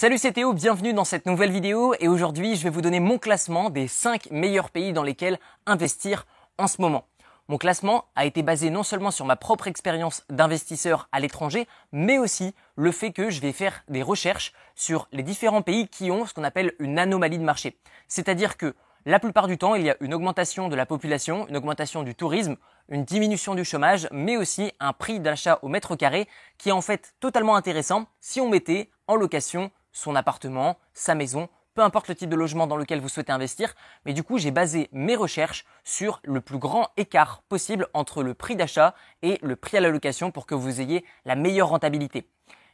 Salut c'est Théo, bienvenue dans cette nouvelle vidéo et aujourd'hui je vais vous donner mon classement des 5 meilleurs pays dans lesquels investir en ce moment. Mon classement a été basé non seulement sur ma propre expérience d'investisseur à l'étranger, mais aussi le fait que je vais faire des recherches sur les différents pays qui ont ce qu'on appelle une anomalie de marché. C'est-à-dire que la plupart du temps, il y a une augmentation de la population, une augmentation du tourisme, une diminution du chômage, mais aussi un prix d'achat au mètre carré qui est en fait totalement intéressant si on mettait en location son appartement, sa maison, peu importe le type de logement dans lequel vous souhaitez investir. Mais du coup, j'ai basé mes recherches sur le plus grand écart possible entre le prix d'achat et le prix à la location pour que vous ayez la meilleure rentabilité.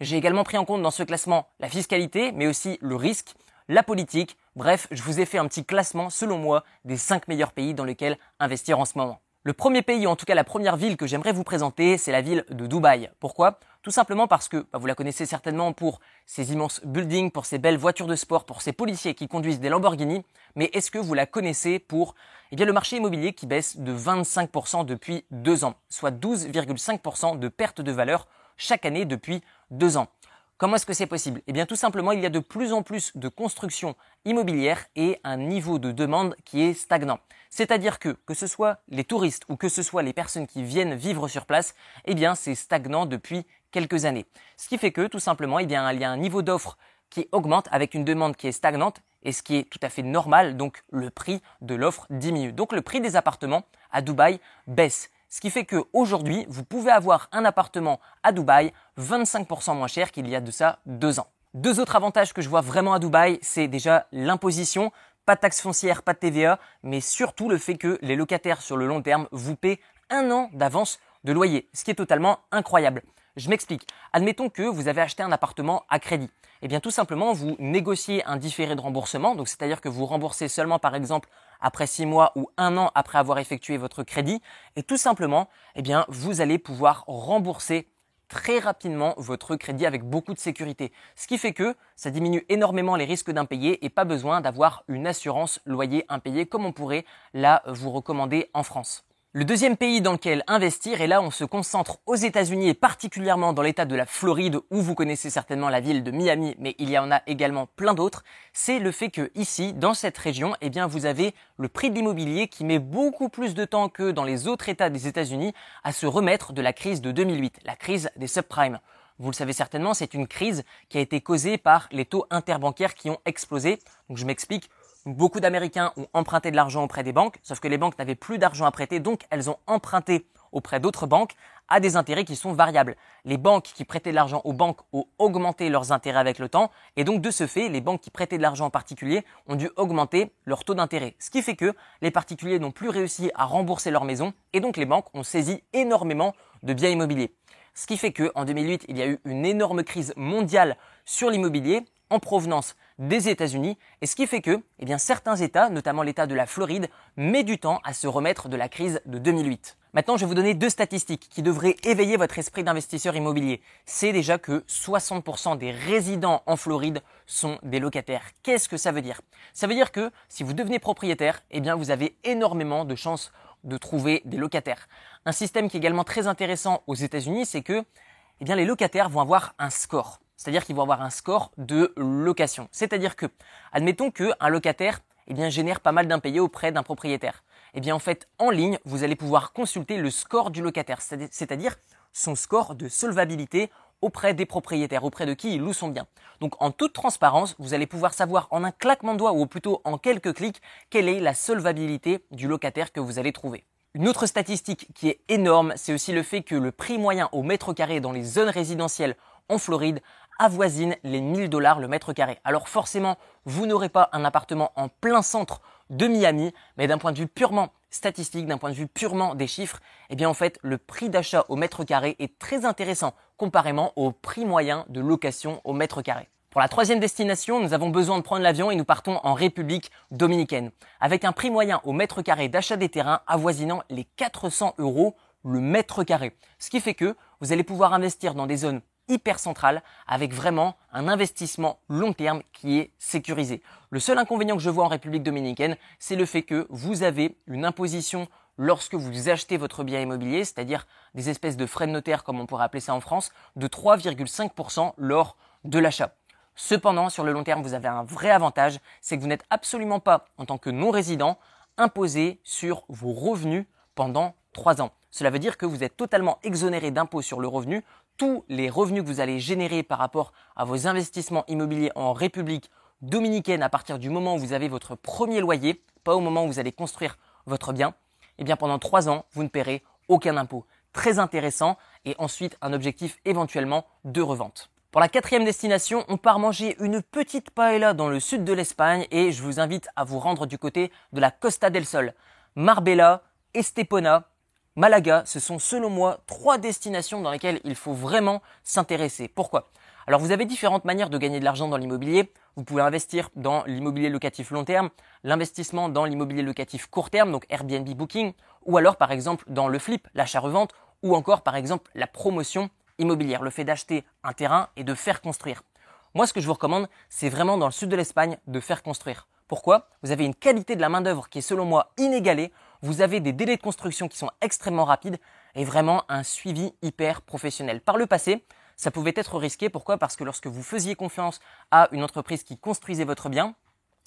J'ai également pris en compte dans ce classement la fiscalité, mais aussi le risque, la politique. Bref, je vous ai fait un petit classement, selon moi, des 5 meilleurs pays dans lesquels investir en ce moment. Le premier pays, ou en tout cas la première ville que j'aimerais vous présenter, c'est la ville de Dubaï. Pourquoi? Tout simplement parce que bah, vous la connaissez certainement pour ses immenses buildings, pour ses belles voitures de sport, pour ses policiers qui conduisent des Lamborghini. Mais est-ce que vous la connaissez pour eh bien, le marché immobilier qui baisse de 25% depuis deux ans, soit 12,5% de perte de valeur chaque année depuis deux ans? Comment est-ce que c'est possible? Eh bien tout simplement, il y a de plus en plus de construction immobilière et un niveau de demande qui est stagnant. C'est-à-dire que que ce soit les touristes ou que ce soit les personnes qui viennent vivre sur place, eh bien c'est stagnant depuis quelques années. Ce qui fait que tout simplement, eh bien il y a un niveau d'offre qui augmente avec une demande qui est stagnante et ce qui est tout à fait normal, donc le prix de l'offre diminue. Donc le prix des appartements à Dubaï baisse. Ce qui fait qu'aujourd'hui, vous pouvez avoir un appartement à Dubaï 25% moins cher qu'il y a de ça deux ans. Deux autres avantages que je vois vraiment à Dubaï, c'est déjà l'imposition, pas de taxe foncière, pas de TVA, mais surtout le fait que les locataires sur le long terme vous paient un an d'avance de loyer, ce qui est totalement incroyable. Je m'explique. Admettons que vous avez acheté un appartement à crédit. Eh bien, tout simplement, vous négociez un différé de remboursement. Donc, c'est-à-dire que vous remboursez seulement, par exemple, après six mois ou un an après avoir effectué votre crédit. Et tout simplement, eh bien, vous allez pouvoir rembourser très rapidement votre crédit avec beaucoup de sécurité. Ce qui fait que ça diminue énormément les risques d'impayés et pas besoin d'avoir une assurance loyer impayé comme on pourrait là vous recommander en France. Le deuxième pays dans lequel investir, et là on se concentre aux États-Unis et particulièrement dans l'état de la Floride où vous connaissez certainement la ville de Miami, mais il y en a également plein d'autres, c'est le fait que ici, dans cette région, eh bien vous avez le prix de l'immobilier qui met beaucoup plus de temps que dans les autres États des États-Unis à se remettre de la crise de 2008, la crise des subprimes. Vous le savez certainement, c'est une crise qui a été causée par les taux interbancaires qui ont explosé. Donc je m'explique, Beaucoup d'Américains ont emprunté de l'argent auprès des banques, sauf que les banques n'avaient plus d'argent à prêter, donc elles ont emprunté auprès d'autres banques à des intérêts qui sont variables. Les banques qui prêtaient de l'argent aux banques ont augmenté leurs intérêts avec le temps, et donc de ce fait, les banques qui prêtaient de l'argent en particulier ont dû augmenter leur taux d'intérêt. Ce qui fait que les particuliers n'ont plus réussi à rembourser leur maison, et donc les banques ont saisi énormément de biens immobiliers. Ce qui fait que en 2008, il y a eu une énorme crise mondiale sur l'immobilier en provenance des États-Unis, et ce qui fait que eh bien, certains États, notamment l'État de la Floride, met du temps à se remettre de la crise de 2008. Maintenant, je vais vous donner deux statistiques qui devraient éveiller votre esprit d'investisseur immobilier. C'est déjà que 60% des résidents en Floride sont des locataires. Qu'est-ce que ça veut dire? Ça veut dire que si vous devenez propriétaire, eh bien, vous avez énormément de chances de trouver des locataires. Un système qui est également très intéressant aux États-Unis, c'est que eh bien, les locataires vont avoir un score. C'est-à-dire qu'ils vont avoir un score de location. C'est-à-dire que, admettons qu'un locataire eh bien, génère pas mal d'impayés auprès d'un propriétaire. Eh bien, en fait, en ligne, vous allez pouvoir consulter le score du locataire, c'est-à-dire son score de solvabilité auprès des propriétaires, auprès de qui il loue son bien. Donc en toute transparence, vous allez pouvoir savoir en un claquement de doigts ou plutôt en quelques clics quelle est la solvabilité du locataire que vous allez trouver. Une autre statistique qui est énorme, c'est aussi le fait que le prix moyen au mètre carré dans les zones résidentielles en Floride avoisine les 1000 dollars le mètre carré. Alors forcément, vous n'aurez pas un appartement en plein centre de Miami, mais d'un point de vue purement statistique, d'un point de vue purement des chiffres, eh bien en fait, le prix d'achat au mètre carré est très intéressant comparément au prix moyen de location au mètre carré. Pour la troisième destination, nous avons besoin de prendre l'avion et nous partons en République dominicaine, avec un prix moyen au mètre carré d'achat des terrains avoisinant les 400 euros le mètre carré. Ce qui fait que vous allez pouvoir investir dans des zones hyper centrale avec vraiment un investissement long terme qui est sécurisé. Le seul inconvénient que je vois en République dominicaine, c'est le fait que vous avez une imposition lorsque vous achetez votre bien immobilier, c'est-à-dire des espèces de frais de notaire comme on pourrait appeler ça en France, de 3,5% lors de l'achat. Cependant, sur le long terme, vous avez un vrai avantage, c'est que vous n'êtes absolument pas, en tant que non-résident, imposé sur vos revenus pendant 3 ans. Cela veut dire que vous êtes totalement exonéré d'impôts sur le revenu. Tous les revenus que vous allez générer par rapport à vos investissements immobiliers en République dominicaine à partir du moment où vous avez votre premier loyer, pas au moment où vous allez construire votre bien, eh bien pendant 3 ans, vous ne paierez aucun impôt. Très intéressant et ensuite un objectif éventuellement de revente. Pour la quatrième destination, on part manger une petite paella dans le sud de l'Espagne et je vous invite à vous rendre du côté de la Costa del Sol. Marbella, Estepona, Malaga, ce sont selon moi trois destinations dans lesquelles il faut vraiment s'intéresser. Pourquoi? Alors vous avez différentes manières de gagner de l'argent dans l'immobilier. Vous pouvez investir dans l'immobilier locatif long terme, l'investissement dans l'immobilier locatif court terme, donc Airbnb Booking, ou alors par exemple dans le flip, l'achat-revente, ou encore par exemple la promotion immobilière, le fait d'acheter un terrain et de faire construire. Moi, ce que je vous recommande, c'est vraiment dans le sud de l'Espagne de faire construire. Pourquoi? Vous avez une qualité de la main-d'œuvre qui est selon moi inégalée. Vous avez des délais de construction qui sont extrêmement rapides et vraiment un suivi hyper professionnel. Par le passé, ça pouvait être risqué. Pourquoi? Parce que lorsque vous faisiez confiance à une entreprise qui construisait votre bien,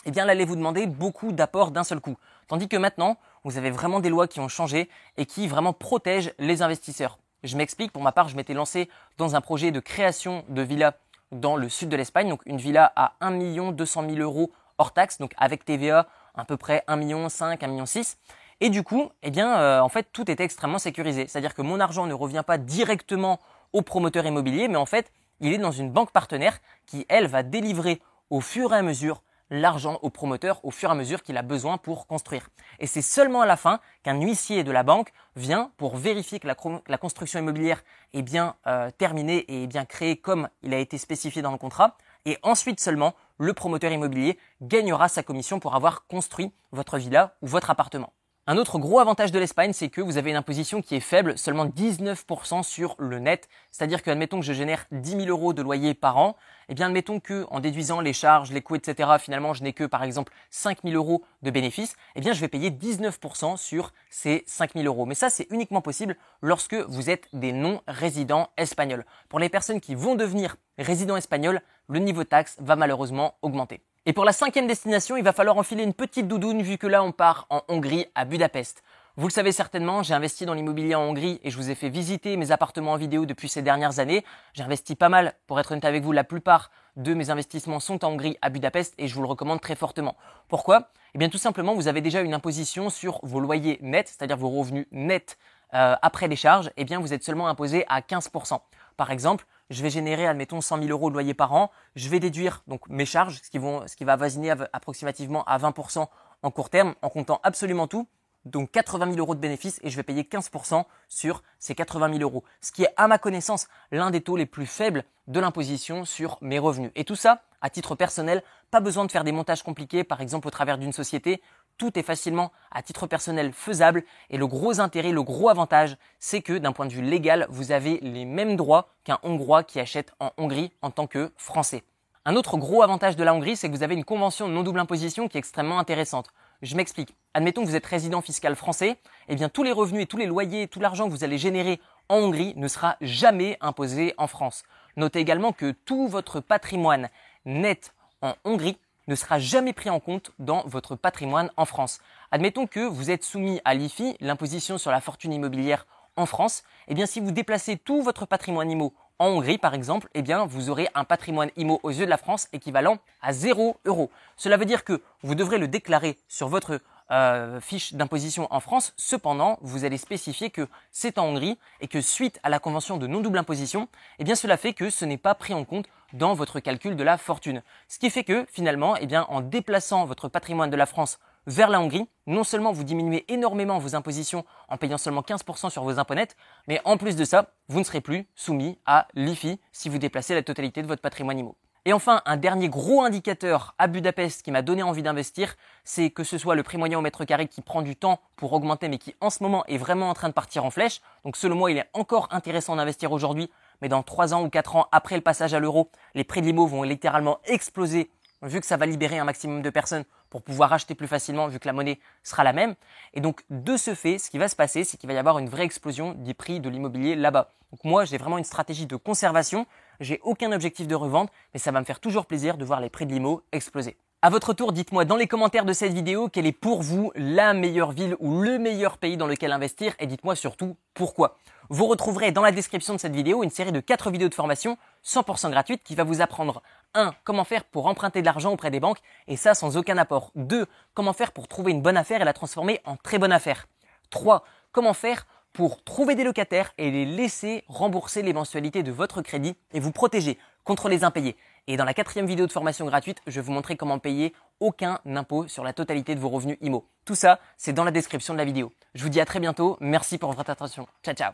eh bien, elle allait vous demander beaucoup d'apports d'un seul coup. Tandis que maintenant, vous avez vraiment des lois qui ont changé et qui vraiment protègent les investisseurs. Je m'explique, pour ma part, je m'étais lancé dans un projet de création de villa dans le sud de l'Espagne, donc une villa à 1 200 000 euros hors taxe, donc avec TVA à peu près 1 million 5, 1 million 6. Et du coup, eh bien, euh, en fait, tout était extrêmement sécurisé. C'est-à-dire que mon argent ne revient pas directement au promoteur immobilier, mais en fait, il est dans une banque partenaire qui, elle, va délivrer au fur et à mesure l'argent au promoteur au fur et à mesure qu'il a besoin pour construire. Et c'est seulement à la fin qu'un huissier de la banque vient pour vérifier que la, construction immobilière est bien euh, terminée et est bien créée comme il a été spécifié dans le contrat. Et ensuite seulement, le promoteur immobilier gagnera sa commission pour avoir construit votre villa ou votre appartement. Un autre gros avantage de l'Espagne, c'est que vous avez une imposition qui est faible, seulement 19% sur le net. C'est-à-dire que, admettons que je génère 10 000 euros de loyer par an, eh bien, admettons que, en déduisant les charges, les coûts, etc., finalement, je n'ai que, par exemple, 5 000 euros de bénéfices, eh bien, je vais payer 19% sur ces 5 000 euros. Mais ça, c'est uniquement possible lorsque vous êtes des non-résidents espagnols. Pour les personnes qui vont devenir résidents espagnols, le niveau taxe va malheureusement augmenter. Et pour la cinquième destination, il va falloir enfiler une petite doudoune vu que là on part en Hongrie à Budapest. Vous le savez certainement, j'ai investi dans l'immobilier en Hongrie et je vous ai fait visiter mes appartements en vidéo depuis ces dernières années. J'ai investi pas mal, pour être honnête avec vous, la plupart de mes investissements sont en Hongrie à Budapest et je vous le recommande très fortement. Pourquoi? Eh bien tout simplement, vous avez déjà une imposition sur vos loyers nets, c'est-à-dire vos revenus nets euh, après les charges, eh bien vous êtes seulement imposé à 15%. Par exemple, je vais générer, admettons, 100 000 euros de loyer par an, je vais déduire donc mes charges, ce qui, va voisiner approximativement à 20% en court terme, en comptant absolument tout, donc 80 000 euros de bénéfices et je vais payer 15% sur ces 80 000 euros. Ce qui est, à ma connaissance, l'un des taux les plus faibles de l'imposition sur mes revenus. Et tout ça, à titre personnel, pas besoin de faire des montages compliqués, par exemple au travers d'une société. Tout est facilement, à titre personnel, faisable. Et le gros intérêt, le gros avantage, c'est que d'un point de vue légal, vous avez les mêmes droits qu'un Hongrois qui achète en Hongrie en tant que Français. Un autre gros avantage de la Hongrie, c'est que vous avez une convention de non-double imposition qui est extrêmement intéressante. Je m'explique. Admettons que vous êtes résident fiscal français, eh bien tous les revenus et tous les loyers, tout l'argent que vous allez générer en Hongrie ne sera jamais imposé en France. Notez également que tout votre patrimoine net en Hongrie ne sera jamais pris en compte dans votre patrimoine en France. Admettons que vous êtes soumis à l'IFI, l'imposition sur la fortune immobilière en France, eh bien si vous déplacez tout votre patrimoine IMO en Hongrie, par exemple, eh bien, vous aurez un patrimoine IMO aux yeux de la France équivalent à 0 euros. Cela veut dire que vous devrez le déclarer sur votre euh, fiche d'imposition en France. Cependant, vous allez spécifier que c'est en Hongrie et que suite à la convention de non-double imposition, eh bien, cela fait que ce n'est pas pris en compte dans votre calcul de la fortune. Ce qui fait que finalement, eh bien, en déplaçant votre patrimoine de la France vers la Hongrie, non seulement vous diminuez énormément vos impositions en payant seulement 15% sur vos impôts nets, mais en plus de ça, vous ne serez plus soumis à l'IFI si vous déplacez la totalité de votre patrimoine immo. Et enfin, un dernier gros indicateur à Budapest qui m'a donné envie d'investir, c'est que ce soit le prix moyen au mètre carré qui prend du temps pour augmenter, mais qui en ce moment est vraiment en train de partir en flèche. Donc selon moi, il est encore intéressant d'investir aujourd'hui, mais dans 3 ans ou 4 ans après le passage à l'euro, les prix de l'IMO vont littéralement exploser vu que ça va libérer un maximum de personnes pour pouvoir acheter plus facilement vu que la monnaie sera la même. Et donc de ce fait, ce qui va se passer, c'est qu'il va y avoir une vraie explosion des prix de l'immobilier là-bas. Donc moi, j'ai vraiment une stratégie de conservation. J'ai aucun objectif de revente, mais ça va me faire toujours plaisir de voir les prix de l'IMO exploser. À votre tour, dites-moi dans les commentaires de cette vidéo quelle est pour vous la meilleure ville ou le meilleur pays dans lequel investir et dites-moi surtout pourquoi. Vous retrouverez dans la description de cette vidéo une série de 4 vidéos de formation 100% gratuites qui va vous apprendre 1. Comment faire pour emprunter de l'argent auprès des banques et ça sans aucun apport. 2. Comment faire pour trouver une bonne affaire et la transformer en très bonne affaire. 3. Comment faire pour trouver des locataires et les laisser rembourser les mensualités de votre crédit et vous protéger contre les impayés. Et dans la quatrième vidéo de formation gratuite, je vais vous montrer comment payer aucun impôt sur la totalité de vos revenus IMO. Tout ça, c'est dans la description de la vidéo. Je vous dis à très bientôt. Merci pour votre attention. Ciao, ciao.